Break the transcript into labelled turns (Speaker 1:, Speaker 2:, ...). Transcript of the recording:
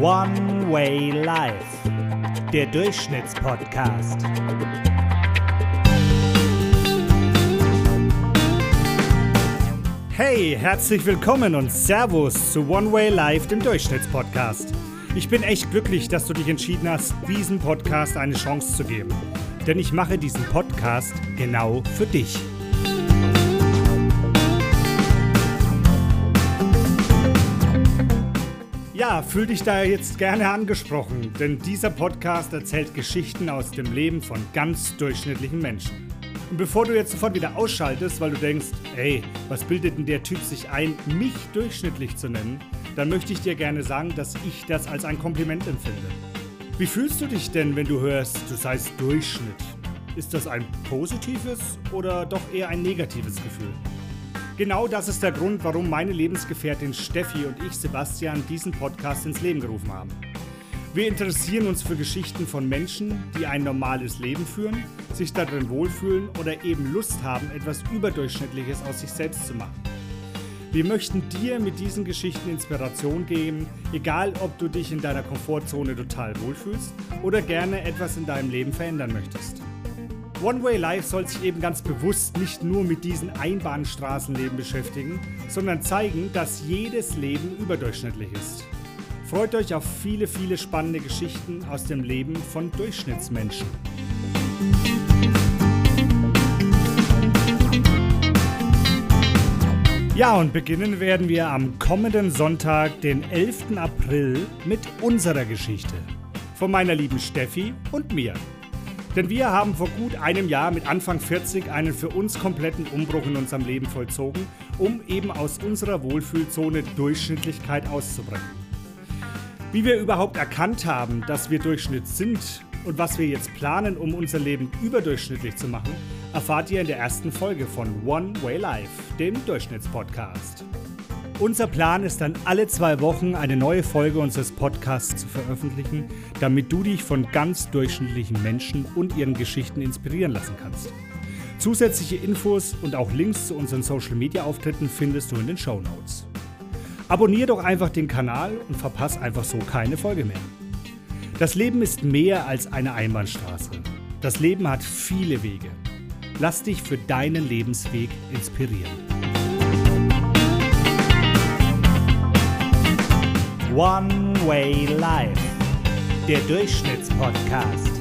Speaker 1: One Way Life, der Durchschnittspodcast. Hey, herzlich willkommen und Servus zu One Way Life, dem Durchschnittspodcast. Ich bin echt glücklich, dass du dich entschieden hast, diesem Podcast eine Chance zu geben. Denn ich mache diesen Podcast genau für dich. Ja, fühl dich da jetzt gerne angesprochen, denn dieser Podcast erzählt Geschichten aus dem Leben von ganz durchschnittlichen Menschen. Und bevor du jetzt sofort wieder ausschaltest, weil du denkst, ey, was bildet denn der Typ sich ein, mich durchschnittlich zu nennen, dann möchte ich dir gerne sagen, dass ich das als ein Kompliment empfinde. Wie fühlst du dich denn, wenn du hörst, du seist Durchschnitt? Ist das ein positives oder doch eher ein negatives Gefühl? Genau das ist der Grund, warum meine Lebensgefährtin Steffi und ich, Sebastian, diesen Podcast ins Leben gerufen haben. Wir interessieren uns für Geschichten von Menschen, die ein normales Leben führen, sich darin wohlfühlen oder eben Lust haben, etwas Überdurchschnittliches aus sich selbst zu machen. Wir möchten dir mit diesen Geschichten Inspiration geben, egal ob du dich in deiner Komfortzone total wohlfühlst oder gerne etwas in deinem Leben verändern möchtest. One Way Life soll sich eben ganz bewusst nicht nur mit diesen Einbahnstraßenleben beschäftigen, sondern zeigen, dass jedes Leben überdurchschnittlich ist. Freut euch auf viele, viele spannende Geschichten aus dem Leben von Durchschnittsmenschen. Ja, und beginnen werden wir am kommenden Sonntag, den 11. April, mit unserer Geschichte. Von meiner lieben Steffi und mir. Denn wir haben vor gut einem Jahr mit Anfang 40 einen für uns kompletten Umbruch in unserem Leben vollzogen, um eben aus unserer Wohlfühlzone Durchschnittlichkeit auszubrechen. Wie wir überhaupt erkannt haben, dass wir Durchschnitt sind und was wir jetzt planen, um unser Leben überdurchschnittlich zu machen, erfahrt ihr in der ersten Folge von One Way Life, dem Durchschnittspodcast. Unser Plan ist dann alle zwei Wochen eine neue Folge unseres Podcasts zu veröffentlichen, damit du dich von ganz durchschnittlichen Menschen und ihren Geschichten inspirieren lassen kannst. Zusätzliche Infos und auch Links zu unseren Social Media Auftritten findest du in den Show Notes. Abonnier doch einfach den Kanal und verpass einfach so keine Folge mehr. Das Leben ist mehr als eine Einbahnstraße. Das Leben hat viele Wege. Lass dich für deinen Lebensweg inspirieren. One Way Life, der Durchschnittspodcast.